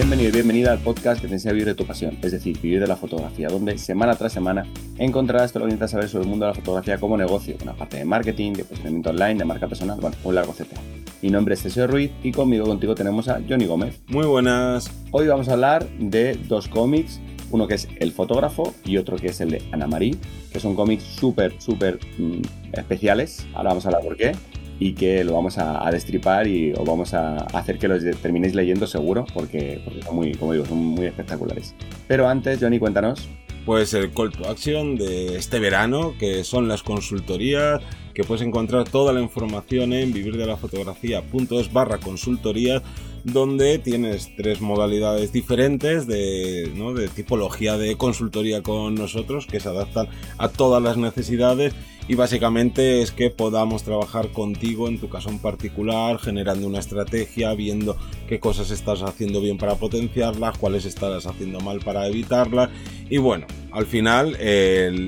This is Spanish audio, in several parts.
Bienvenido y bienvenida al podcast que te enseña a vivir de tu pasión, es decir, vivir de la fotografía, donde semana tras semana encontrarás todo lo que necesitas saber sobre el mundo de la fotografía como negocio, una parte de marketing, de posicionamiento online, de marca personal, bueno, un largo etcétera. Mi nombre es César Ruiz y conmigo contigo tenemos a Johnny Gómez. Muy buenas. Hoy vamos a hablar de dos cómics, uno que es El fotógrafo y otro que es el de Ana Marie, que son cómics súper, súper mm, especiales. Ahora vamos a hablar por qué y que lo vamos a, destripar y os vamos a hacer que los terminéis leyendo seguro porque, porque son muy, como digo, son muy espectaculares. Pero antes, Johnny, cuéntanos. Pues el call to action de este verano, que son las consultorías, que puedes encontrar toda la información en vivirdelafotografía.es barra consultoría donde tienes tres modalidades diferentes de, tipología de consultoría con nosotros que se adaptan a todas las necesidades y básicamente es que podamos trabajar contigo en tu caso en particular, generando una estrategia, viendo qué cosas estás haciendo bien para potenciarlas, cuáles estás haciendo mal para evitarlas. Y bueno, al final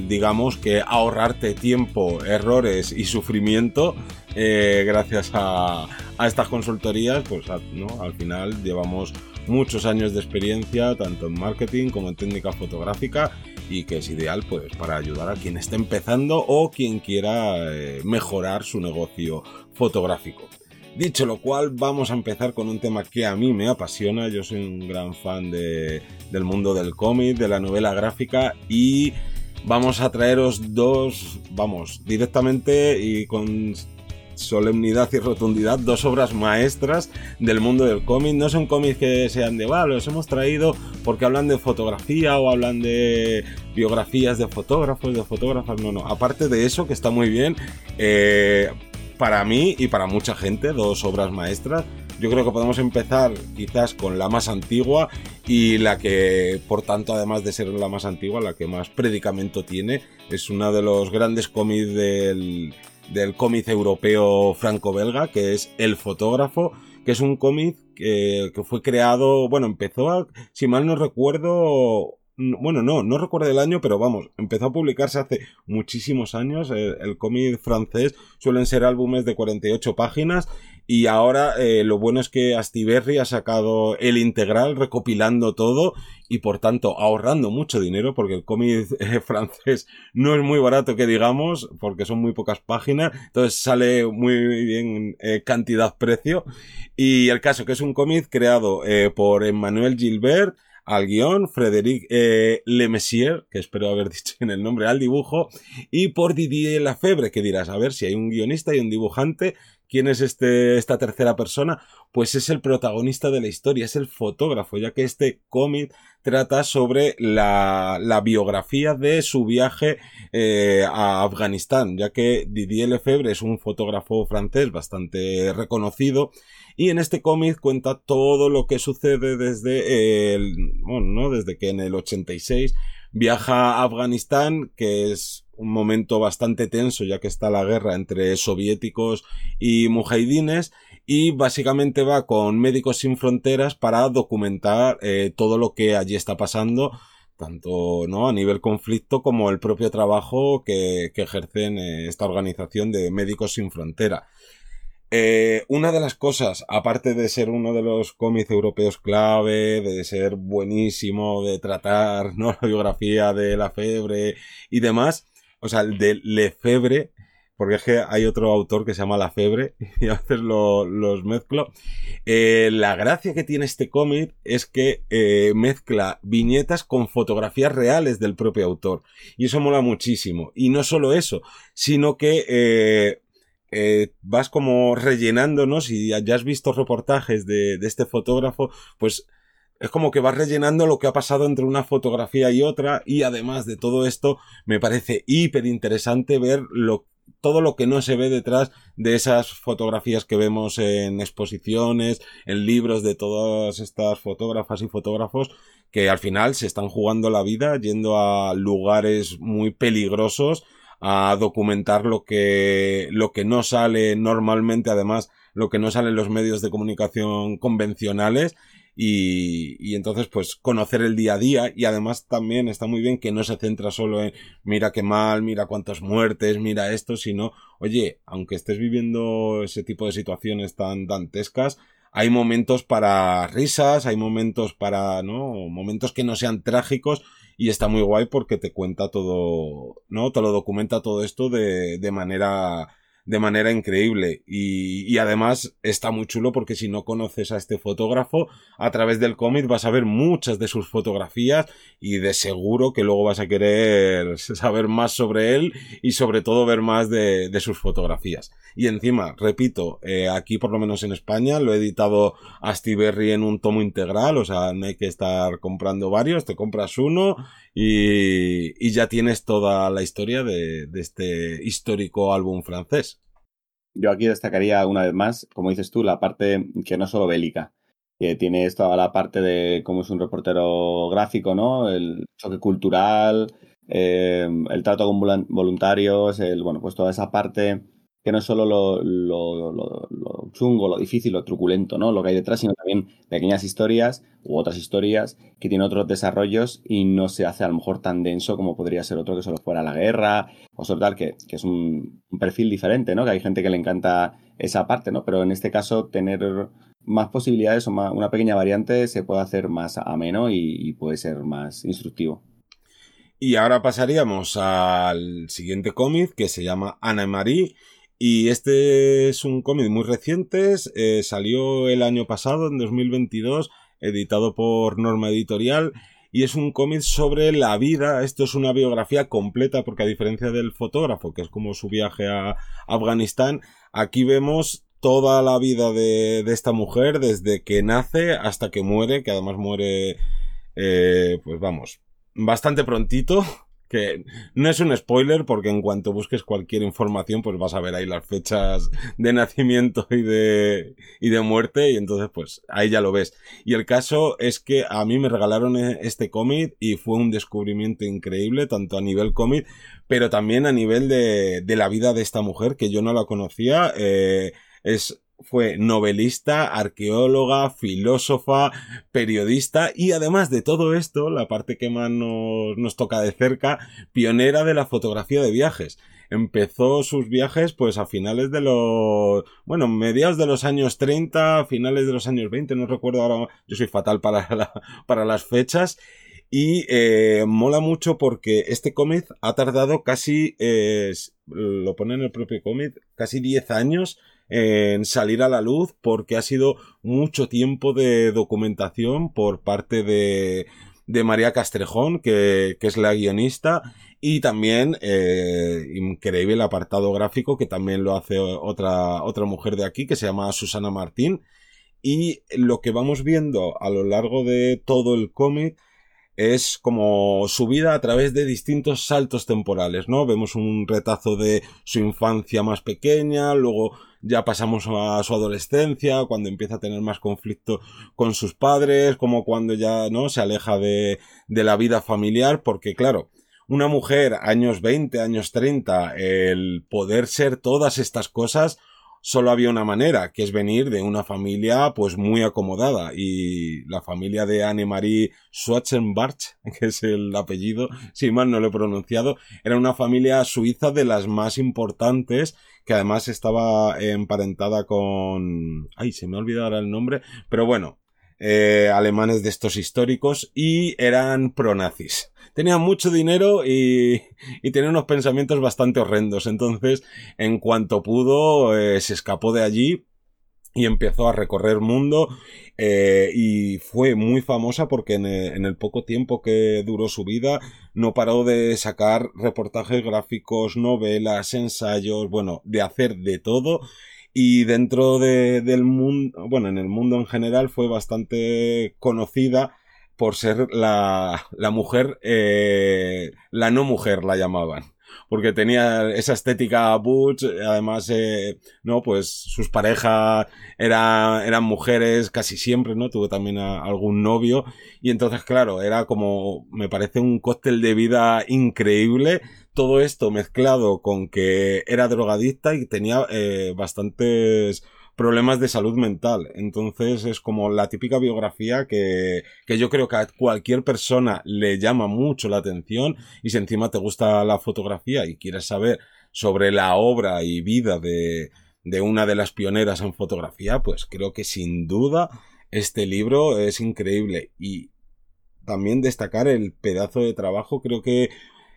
digamos que ahorrarte tiempo, errores y sufrimiento eh, gracias a, estas consultorías, pues al final llevamos muchos años de experiencia tanto en marketing como en técnica fotográfica y que es ideal pues para ayudar a quien esté empezando o quien quiera eh, mejorar su negocio fotográfico. Dicho lo cual, vamos a empezar con un tema que a mí me apasiona. Yo soy un gran fan de, del mundo del cómic, de la novela gráfica y vamos a traeros dos, vamos, directamente y con solemnidad y rotundidad dos obras maestras del mundo del cómic. No son cómics que sean de, va, los hemos traído porque hablan de fotografía o hablan de biografías de fotógrafos, de fotógrafas. No, no. Aparte de eso, que está muy bien, eh, para mí y para mucha gente, dos obras maestras. Yo creo que podemos empezar quizás con la más antigua y la que, por tanto, además de ser la más antigua, la que más predicamento tiene. Es uno de los grandes cómics del, del cómic europeo franco-belga, que es El fotógrafo, que es un cómic que, fue creado, bueno, empezó, si mal no recuerdo, bueno, no, no recuerdo el año, pero vamos, empezó a publicarse hace muchísimos años. El, el cómic francés suelen ser álbumes de 48 páginas y ahora eh, lo bueno es que Astiberri ha sacado el integral recopilando todo y por tanto ahorrando mucho dinero porque el cómic eh, francés no es muy barato que digamos porque son muy pocas páginas. Entonces sale muy bien eh, cantidad-precio. Y el caso que es un cómic creado por Emmanuel Gilbert al guion, Frédéric eh, Lemessier, que espero haber dicho en el nombre, al dibujo, y por Didier Lafebre, que dirás, a ver si hay un guionista y un dibujante, ¿quién es este, esta tercera persona? Pues es el protagonista de la historia, es el fotógrafo, ya que este cómic trata sobre la, biografía de su viaje eh, a Afganistán, ya que Didier Lefebvre es un fotógrafo francés bastante reconocido y en este cómic cuenta todo lo que sucede desde el, bueno, ¿no? desde que en el 86 viaja a Afganistán, que es un momento bastante tenso ya que está la guerra entre soviéticos y mujahidines y básicamente va con Médicos Sin Fronteras para documentar eh, todo lo que allí está pasando tanto ¿no? a nivel conflicto como el propio trabajo que, que ejercen eh, esta organización de Médicos Sin Frontera. Eh, una de las cosas, aparte de ser uno de los cómics europeos clave, de ser buenísimo, de tratar ¿no? la biografía de la febre y demás, o sea, el de Lefebvre, porque es que hay otro autor que se llama La Febre, y a veces los mezclo. Eh, la gracia que tiene este cómic es que eh, mezcla viñetas con fotografías reales del propio autor. Y eso mola muchísimo. Y no solo eso, sino que eh, vas como rellenándonos y ya has visto reportajes de, este fotógrafo, pues es como que vas rellenando lo que ha pasado entre una fotografía y otra y además de todo esto me parece hiper interesante ver lo, todo lo que no se ve detrás de esas fotografías que vemos en exposiciones, en libros de todas estas fotógrafas y fotógrafos que al final se están jugando la vida yendo a lugares muy peligrosos a documentar lo que, lo que no sale normalmente, además, lo que no sale en los medios de comunicación convencionales. Y, y, entonces pues conocer el día a día y además también está muy bien que no se centra solo en mira qué mal, mira cuántas muertes, mira esto, sino oye, aunque estés viviendo ese tipo de situaciones tan dantescas, hay momentos para risas, hay momentos para, ¿no? Momentos que no sean trágicos y está muy guay porque te cuenta todo, ¿no? Te lo documenta todo esto de, de manera de manera increíble. Y, y, además está muy chulo porque si no conoces a este fotógrafo a través del cómic vas a ver muchas de sus fotografías y de seguro que luego vas a querer saber más sobre él y sobre todo ver más de, de sus fotografías. Y encima repito eh, aquí por lo menos en España lo he editado Astiberri en un tomo integral o sea no hay que estar comprando varios te compras uno y, y ya tienes toda la historia de, de este histórico álbum francés yo aquí destacaría una vez más, como dices tú, la parte que no solo bélica, que tiene toda la parte de cómo es un reportero gráfico, ¿no? El choque cultural, eh, el trato con voluntarios, el, bueno, pues toda esa parte que no es solo lo, chungo, lo difícil, lo truculento, ¿no? Lo que hay detrás, sino también pequeñas historias u otras historias que tienen otros desarrollos y no se hace a lo mejor tan denso como podría ser otro que solo fuera la guerra o sobre tal, que, que es un, perfil diferente, ¿no? Que hay gente que le encanta esa parte, ¿no? Pero en este caso tener más posibilidades o una pequeña variante se puede hacer más ameno y, y puede ser más instructivo. Y ahora pasaríamos al siguiente cómic que se llama Ana Marie y este es un cómic muy reciente, eh, salió el año pasado, en 2022, editado por Norma Editorial, y es un cómic sobre la vida, esto es una biografía completa, porque a diferencia del fotógrafo, que es como su viaje a Afganistán, aquí vemos toda la vida de, esta mujer, desde que nace hasta que muere, que además muere, eh, pues vamos, bastante prontito, que no es un spoiler porque en cuanto busques cualquier información pues vas a ver ahí las fechas de nacimiento y de, y de muerte y entonces pues ahí ya lo ves. Y el caso es que a mí me regalaron e, este cómic y fue un descubrimiento increíble tanto a nivel cómic pero también a nivel de, de la vida de esta mujer que yo no la conocía. Eh, es fue novelista, arqueóloga, filósofa, periodista y además de todo esto, la parte que más nos, nos, toca de cerca, pionera de la fotografía de viajes. Empezó sus viajes pues a finales de los, bueno, mediados de los años 30, finales de los años 20, no recuerdo ahora, yo soy fatal para, para las fechas. Y eh, mola mucho porque este cómic ha tardado casi, lo pone en el propio cómic, casi 10 años en salir a la luz porque ha sido mucho tiempo de documentación por parte de, de María Castrejón, que, es la guionista, y también eh, increíble el apartado gráfico que también lo hace otra, otra mujer de aquí que se llama Susana Martín. Y lo que vamos viendo a lo largo de todo el cómic es como su vida a través de distintos saltos temporales, ¿no? Vemos un retazo de su infancia más pequeña, luego ya pasamos a su adolescencia, cuando empieza a tener más conflicto con sus padres, como cuando ya, ¿no? Se aleja de, de la vida familiar, porque claro, una mujer, años 20, años 30, el poder ser todas estas cosas, solo había una manera, que es venir de una familia pues muy acomodada. Y la familia de Anne-Marie Schwarzenbach, que es el apellido, si mal no lo he pronunciado, era una familia suiza de las más importantes que además estaba emparentada con... Ay, se me ha olvidado ahora el nombre, pero bueno, eh, alemanes de estos históricos y eran pronazis tenía mucho dinero y, y tenía unos pensamientos bastante horrendos. Entonces, en cuanto pudo, eh, se escapó de allí y empezó a recorrer mundo eh, y fue muy famosa porque en el, poco tiempo que duró su vida no paró de sacar reportajes gráficos, novelas, ensayos, bueno, de hacer de todo y dentro de, del mundo, bueno, en el mundo en general fue bastante conocida por ser la, la mujer, eh, la no mujer la llamaban. Porque tenía esa estética butch, además, eh, no, pues sus parejas era, eran mujeres casi siempre, ¿no? Tuvo también algún novio. Y entonces, claro, era como, me parece un cóctel de vida increíble. Todo esto mezclado con que era drogadicta y tenía eh, bastantes problemas de salud mental. Entonces es como la típica biografía que, que yo creo que a cualquier persona le llama mucho la atención y si encima te gusta la fotografía y quieres saber sobre la obra y vida de, de una de las pioneras en fotografía, pues creo que sin duda este libro es increíble y también destacar el pedazo de trabajo, creo que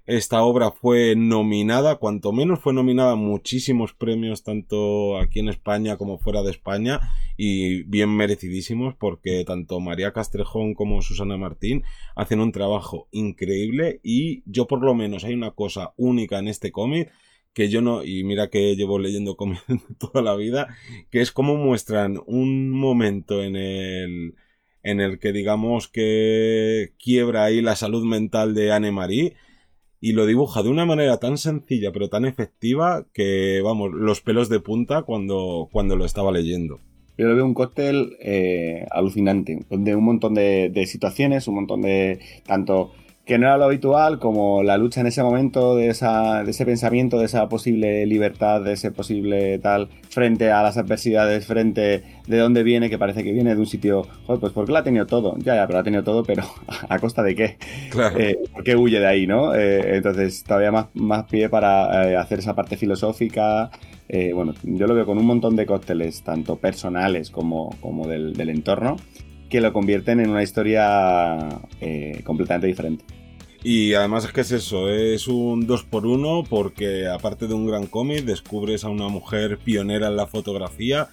esta obra fue nominada, cuanto menos fue nominada a muchísimos premios, tanto aquí en España como fuera de España, y bien merecidísimos, porque tanto María Castrejón como Susana Martín hacen un trabajo increíble, y yo por lo menos hay una cosa única en este cómic, que yo no, y mira que llevo leyendo cómics toda la vida, que es cómo muestran un momento en el en el que digamos que quiebra ahí la salud mental de Anne-Marie y lo dibuja de una manera tan sencilla pero tan efectiva que, vamos, los pelos de punta cuando, cuando lo estaba leyendo. Yo lo veo un cóctel eh, alucinante, de un montón de, de, situaciones, un montón de tanto que no era lo habitual, como la lucha en ese momento de, esa, de ese pensamiento, de esa posible libertad, de ese posible tal, frente a las adversidades, frente de dónde viene, que parece que viene de un sitio, joder, pues porque lo ha tenido todo, ya, ya, pero ha tenido todo, pero a costa de qué, claro. eh, ¿por qué huye de ahí, no? Eh, entonces, todavía más, más pie para eh, hacer esa parte filosófica, bueno, yo lo veo con un montón de cócteles, tanto personales como, como del, del entorno, que lo convierten en una historia eh, completamente diferente. Y además es que es eso, es un 2 por 1 porque aparte de un gran cómic descubres a una mujer pionera en la fotografía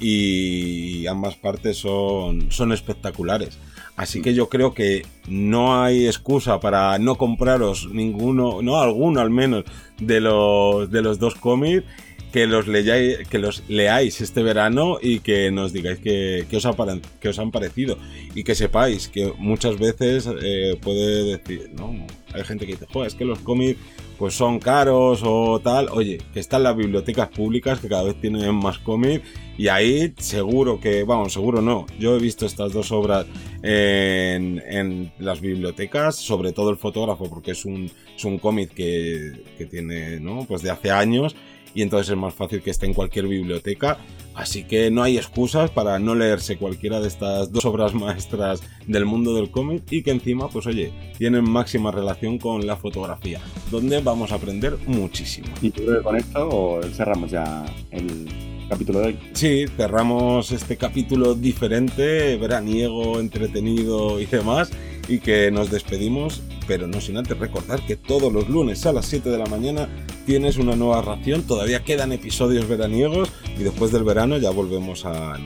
y ambas partes son, son espectaculares. Así que yo creo que no hay excusa para no compraros ninguno, no alguno al menos, de los, de los dos cómics que los, leáis, que los leáis este verano y que nos digáis que, que, os, ha, os han parecido. Y que sepáis que muchas veces eh, puede decir, ¿no? Hay gente que dice, joder, es que los cómics pues son caros o tal. Oye, que están las bibliotecas públicas que cada vez tienen más cómics y ahí seguro que, vamos, seguro no. Yo he visto estas dos obras en, en las bibliotecas, sobre todo el fotógrafo, porque es un, es un cómic que, que tiene, ¿no? Pues de hace años y entonces es más fácil que esté en cualquier biblioteca. Así que no hay excusas para no leerse cualquiera de estas dos obras maestras del mundo del cómic y que encima, pues oye, tienen máxima relación con la fotografía, donde vamos a aprender muchísimo. ¿Y tú creo que con esto cerramos ya el capítulo de hoy? Sí, cerramos este capítulo diferente, veraniego, entretenido y demás, y que nos despedimos pero no sin antes recordar que todos los lunes a las 7 de la mañana tienes una nueva ración, todavía quedan episodios veraniegos y después del verano ya volvemos a,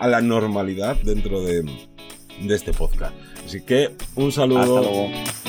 la normalidad dentro de, de este podcast. Así que un saludo. Hasta luego.